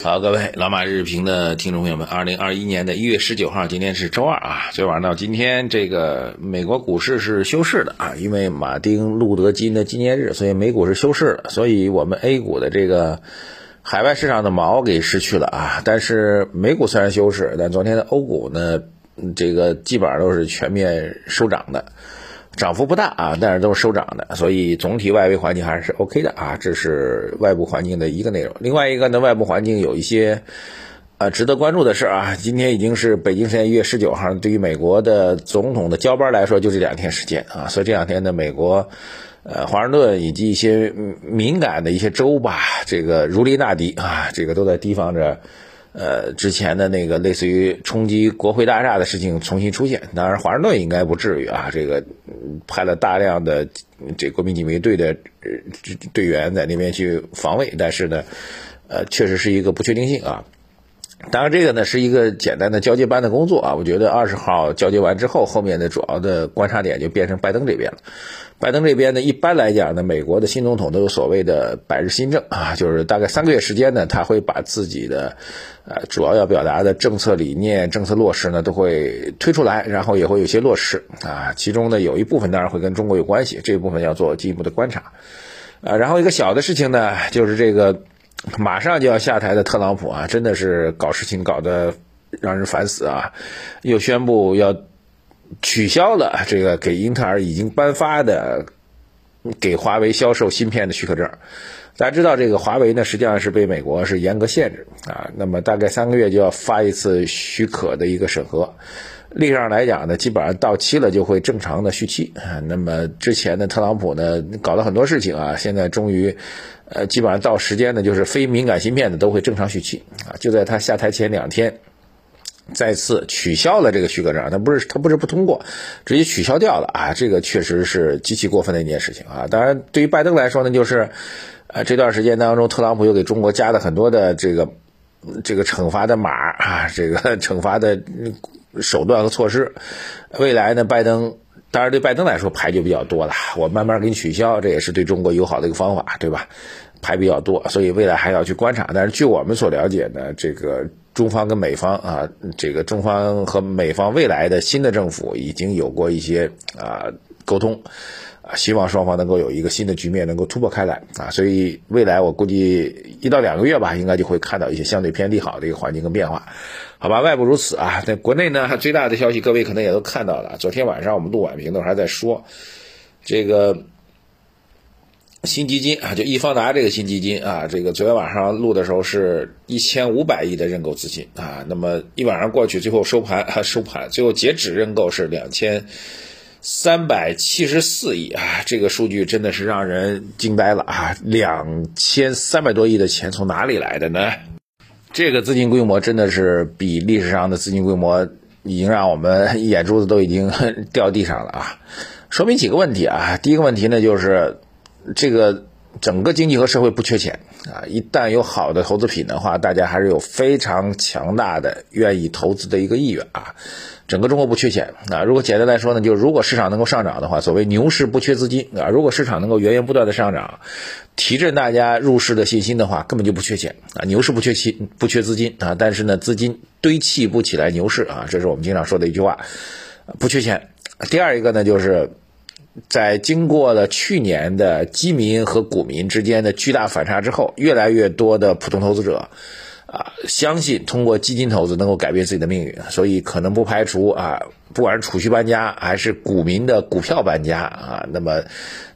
好，各位老马日评的听众朋友们，二零二一年的一月十九号，今天是周二啊。昨天晚上到今天，这个美国股市是休市的啊，因为马丁路德金的纪念日，所以美股是休市的。所以我们 A 股的这个海外市场的毛给失去了啊。但是美股虽然休市，但昨天的欧股呢，这个基本上都是全面收涨的。涨幅不大啊，但是都是收涨的，所以总体外围环境还是 OK 的啊。这是外部环境的一个内容。另外一个呢，外部环境有一些呃值得关注的事啊。今天已经是北京时间一月十九号，对于美国的总统的交班来说，就这两天时间啊。所以这两天呢，美国呃华盛顿以及一些敏感的一些州吧，这个如临大敌啊，这个都在提防着。呃，之前的那个类似于冲击国会大厦的事情重新出现，当然华盛顿应该不至于啊。这个派了大量的这国民警卫队的队员在那边去防卫，但是呢，呃，确实是一个不确定性啊。当然，这个呢是一个简单的交接班的工作啊。我觉得二十号交接完之后，后面的主要的观察点就变成拜登这边了。拜登这边呢，一般来讲呢，美国的新总统都有所谓的百日新政啊，就是大概三个月时间呢，他会把自己的呃主要要表达的政策理念、政策落实呢，都会推出来，然后也会有些落实啊。其中呢，有一部分当然会跟中国有关系，这一部分要做进一步的观察啊。然后一个小的事情呢，就是这个。马上就要下台的特朗普啊，真的是搞事情搞得让人烦死啊！又宣布要取消了这个给英特尔已经颁发的给华为销售芯片的许可证。大家知道，这个华为呢，实际上是被美国是严格限制啊。那么大概三个月就要发一次许可的一个审核。历史上来讲呢，基本上到期了就会正常的续期。那么之前的特朗普呢，搞了很多事情啊，现在终于。呃，基本上到时间呢，就是非敏感芯片的都会正常续期啊。就在他下台前两天，再次取消了这个许可证。他不是他不是不通过，直接取消掉了啊。这个确实是极其过分的一件事情啊。当然，对于拜登来说呢，就是呃这段时间当中，特朗普又给中国加了很多的这个这个惩罚的码啊，这个惩罚的手段和措施。未来呢，拜登。当然，对拜登来说牌就比较多了。我慢慢给你取消，这也是对中国友好的一个方法，对吧？牌比较多，所以未来还要去观察。但是据我们所了解呢，这个中方跟美方啊，这个中方和美方未来的新的政府已经有过一些啊沟通。啊，希望双方能够有一个新的局面，能够突破开来啊！所以未来我估计一到两个月吧，应该就会看到一些相对偏利好的一个环境跟变化，好吧？外部如此啊，在国内呢，最大的消息各位可能也都看到了。昨天晚上我们录晚评的时候还在说，这个新基金啊，就易方达这个新基金啊，这个昨天晚上录的时候是一千五百亿的认购资金啊，那么一晚上过去，最后收盘啊收盘，最后截止认购是两千。三百七十四亿啊，这个数据真的是让人惊呆了啊！两千三百多亿的钱从哪里来的呢？这个资金规模真的是比历史上的资金规模已经让我们眼珠子都已经掉地上了啊！说明几个问题啊，第一个问题呢就是这个整个经济和社会不缺钱啊，一旦有好的投资品的话，大家还是有非常强大的愿意投资的一个意愿啊。整个中国不缺钱啊！如果简单来说呢，就是如果市场能够上涨的话，所谓牛市不缺资金啊。如果市场能够源源不断的上涨，提振大家入市的信心的话，根本就不缺钱啊。牛市不缺钱，不缺资金啊，但是呢，资金堆砌不起来牛市啊，这是我们经常说的一句话，不缺钱。第二一个呢，就是在经过了去年的基民和股民之间的巨大反差之后，越来越多的普通投资者。啊，相信通过基金投资能够改变自己的命运，所以可能不排除啊，不管是储蓄搬家还是股民的股票搬家啊，那么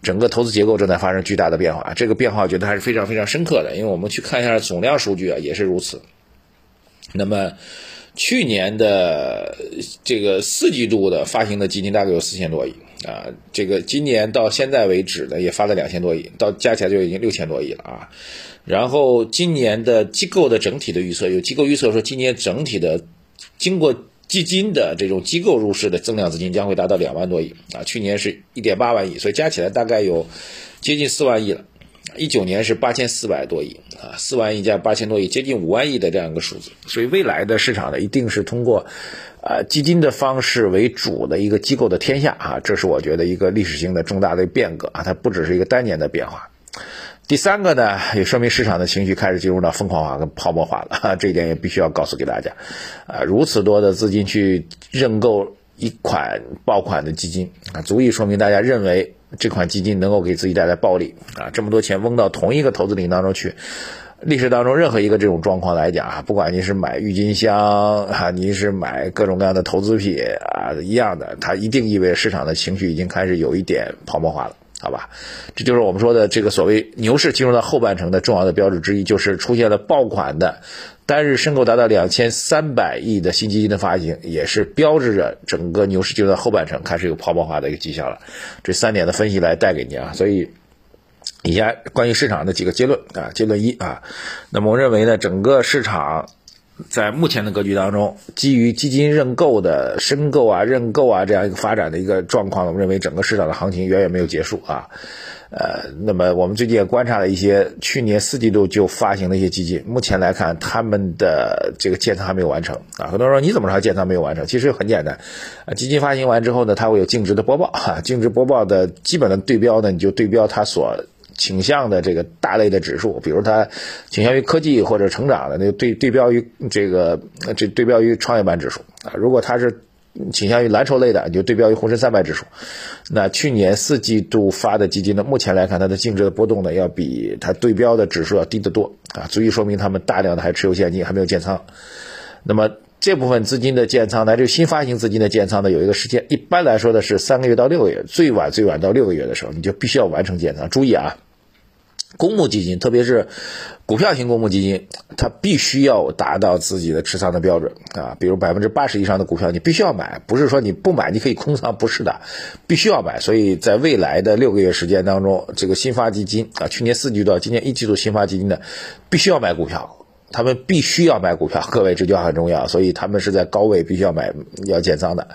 整个投资结构正在发生巨大的变化。这个变化我觉得还是非常非常深刻的，因为我们去看一下总量数据啊，也是如此。那么去年的这个四季度的发行的基金大概有四千多亿啊，这个今年到现在为止呢，也发了两千多亿，到加起来就已经六千多亿了啊。然后今年的机构的整体的预测，有机构预测说，今年整体的经过基金的这种机构入市的增量资金将会达到两万多亿啊，去年是一点八万亿，所以加起来大概有接近四万亿了。一九年是八千四百多亿啊，四万亿加八千多亿，接近五万亿的这样一个数字。所以未来的市场呢，一定是通过啊基金的方式为主的一个机构的天下啊，这是我觉得一个历史性的重大的变革啊，它不只是一个单年的变化。第三个呢，也说明市场的情绪开始进入到疯狂化跟泡沫化了，这一点也必须要告诉给大家。啊，如此多的资金去认购一款爆款的基金啊，足以说明大家认为这款基金能够给自己带来暴利啊，这么多钱翁到同一个投资领域当中去。历史当中任何一个这种状况来讲啊，不管你是买郁金香啊，你是买各种各样的投资品啊，一样的，它一定意味着市场的情绪已经开始有一点泡沫化了，好吧？这就是我们说的这个所谓牛市进入到后半程的重要的标志之一，就是出现了爆款的单日申购达到两千三百亿的新基金的发行，也是标志着整个牛市进入到后半程开始有泡沫化的一个迹象了。这三点的分析来带给你啊，所以。以下关于市场的几个结论啊，结论一啊，那么我认为呢，整个市场在目前的格局当中，基于基金认购的申购啊、认购啊这样一个发展的一个状况，我们认为整个市场的行情远远没有结束啊。呃，那么我们最近也观察了一些去年四季度就发行的一些基金，目前来看他们的这个建仓还没有完成啊。很多人说你怎么知道建仓没有完成？其实很简单，基金发行完之后呢，它会有净值的播报哈，净值播报的基本的对标呢，你就对标它所。倾向的这个大类的指数，比如它倾向于科技或者成长的，那就对对标于这个这对标于创业板指数啊。如果它是倾向于蓝筹类的，你就对标于沪深三百指数。那去年四季度发的基金呢，目前来看它的净值的波动呢，要比它对标的指数要低得多啊，足以说明他们大量的还持有现金，还没有建仓。那么。这部分资金的建仓，乃至新发行资金的建仓呢，有一个时间，一般来说的是三个月到六个月，最晚最晚到六个月的时候，你就必须要完成建仓。注意啊，公募基金，特别是股票型公募基金，它必须要达到自己的持仓的标准啊，比如百分之八十以上的股票你必须要买，不是说你不买你可以空仓，不是的，必须要买。所以在未来的六个月时间当中，这个新发基金啊，去年四季度到今年一季度新发基金的，必须要买股票。他们必须要买股票，各位这句话很重要，所以他们是在高位必须要买要建仓的，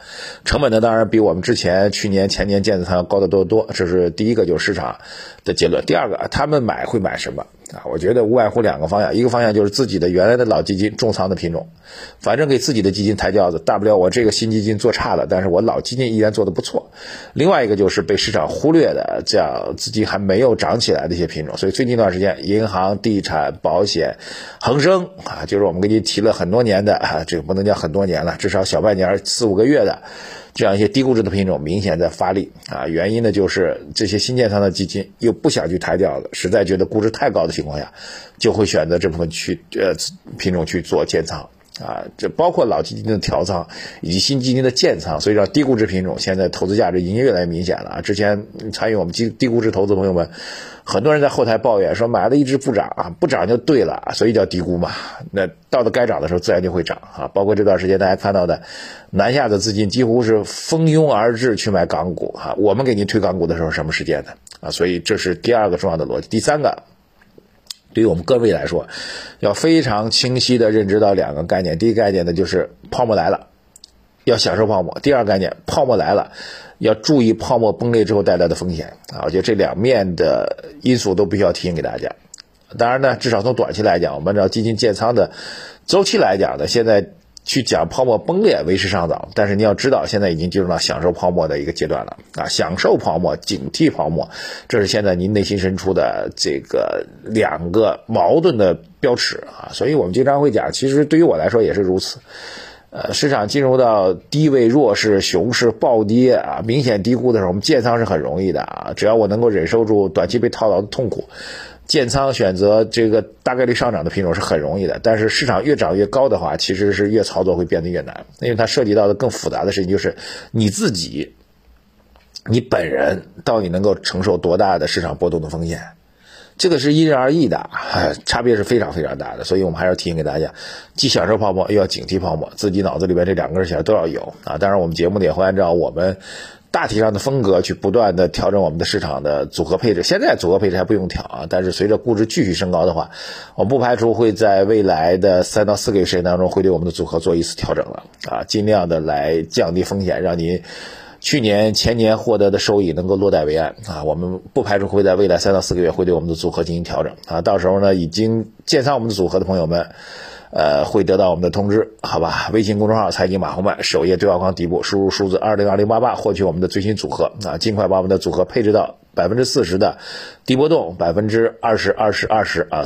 成本呢当然比我们之前去年前年建仓要高得多得多，这是第一个就是市场的结论。第二个，他们买会买什么啊？我觉得无外乎两个方向，一个方向就是自己的原来的老基金重仓的品种，反正给自己的基金抬轿子，大不了我这个新基金做差了，但是我老基金依然做的不错。另外一个就是被市场忽略的，这样资金还没有涨起来的一些品种，所以最近一段时间，银行、地产、保险、恒生。啊，就是我们给你提了很多年的啊，这个不能叫很多年了，至少小半年四五个月的这样一些低估值的品种明显在发力啊。原因呢，就是这些新建仓的基金又不想去抬轿子，实在觉得估值太高的情况下，就会选择这部分去呃品种去做建仓啊。这包括老基金的调仓以及新基金的建仓，所以让低估值品种现在投资价值已经越来越明显了啊。之前参与我们低低估值投资朋友们。很多人在后台抱怨说买了一只不涨啊，不涨就对了，所以叫低估嘛。那到了该涨的时候，自然就会涨啊。包括这段时间大家看到的，南下的资金几乎是蜂拥而至去买港股哈。我们给您推港股的时候什么时间呢？啊？所以这是第二个重要的逻辑。第三个，对于我们各位来说，要非常清晰的认知到两个概念。第一概念呢，就是泡沫来了，要享受泡沫；第二概念，泡沫来了。要注意泡沫崩裂之后带来的风险啊！我觉得这两面的因素都必须要提醒给大家。当然呢，至少从短期来讲，我们按照基金建仓的周期来讲呢，现在去讲泡沫崩裂为时尚早。但是你要知道，现在已经进入到享受泡沫的一个阶段了啊！享受泡沫，警惕泡沫，这是现在您内心深处的这个两个矛盾的标尺啊！所以我们经常会讲，其实对于我来说也是如此。呃，市场进入到低位弱势、熊市暴跌啊，明显低估的时候，我们建仓是很容易的啊。只要我能够忍受住短期被套牢的痛苦，建仓选择这个大概率上涨的品种是很容易的。但是市场越涨越高的话，其实是越操作会变得越难，因为它涉及到的更复杂的事情就是你自己，你本人到底能够承受多大的市场波动的风险。这个是因人而异的，差别是非常非常大的，所以我们还是要提醒给大家，既享受泡沫，又要警惕泡沫，自己脑子里边这两根弦都要有啊。当然，我们节目也会按照我们大体上的风格去不断的调整我们的市场的组合配置。现在组合配置还不用调啊，但是随着估值继续升高的话，我不排除会在未来的三到四个月时间当中会对我们的组合做一次调整了啊，尽量的来降低风险，让您。去年前年获得的收益能够落袋为安啊！我们不排除会在未来三到四个月会对我们的组合进行调整啊！到时候呢，已经建仓我们的组合的朋友们，呃，会得到我们的通知，好吧？微信公众号“财经马红漫”首页对话框底部输入数字二零二零八八，获取我们的最新组合啊！尽快把我们的组合配置到百分之四十的低波动，百分之二十二十二十啊。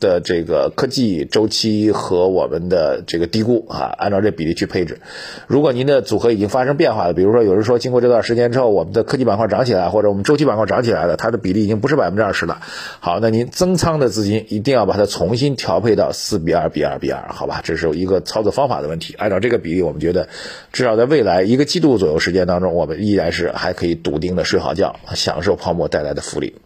的这个科技周期和我们的这个低估啊，按照这比例去配置。如果您的组合已经发生变化了，比如说有人说经过这段时间之后，我们的科技板块涨起来，或者我们周期板块涨起来了，它的比例已经不是百分之二十了。好，那您增仓的资金一定要把它重新调配到四比二比二比二，好吧？这是一个操作方法的问题。按照这个比例，我们觉得至少在未来一个季度左右时间当中，我们依然是还可以笃定的睡好觉，享受泡沫带来的福利。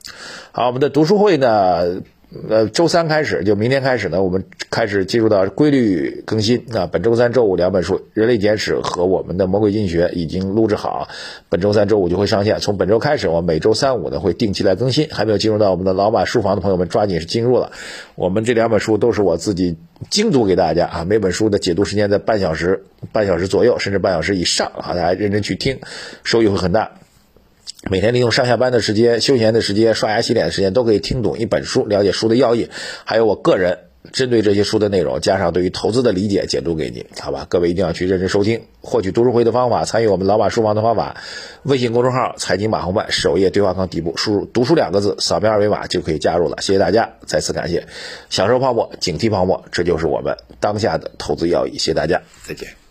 好，我们的读书会呢？呃，周三开始，就明天开始呢，我们开始进入到规律更新啊。本周三、周五两本书，《人类简史》和我们的《魔鬼经济学》已经录制好，本周三、周五就会上线。从本周开始，我每周三五呢会定期来更新。还没有进入到我们的老马书房的朋友们，抓紧是进入了。我们这两本书都是我自己精读给大家啊，每本书的解读时间在半小时、半小时左右，甚至半小时以上啊，大家认真去听，收益会很大。每天利用上下班的时间、休闲的时间、刷牙洗脸的时间，都可以听懂一本书，了解书的要义，还有我个人针对这些书的内容，加上对于投资的理解，解读给你，好吧？各位一定要去认真收听，获取读书会的方法，参与我们老马书房的方法，微信公众号“财经马红办”首页对话框底部输入“读书”两个字，扫描二维码就可以加入了。谢谢大家，再次感谢，享受泡沫，警惕泡沫，这就是我们当下的投资要义。谢谢大家，再见。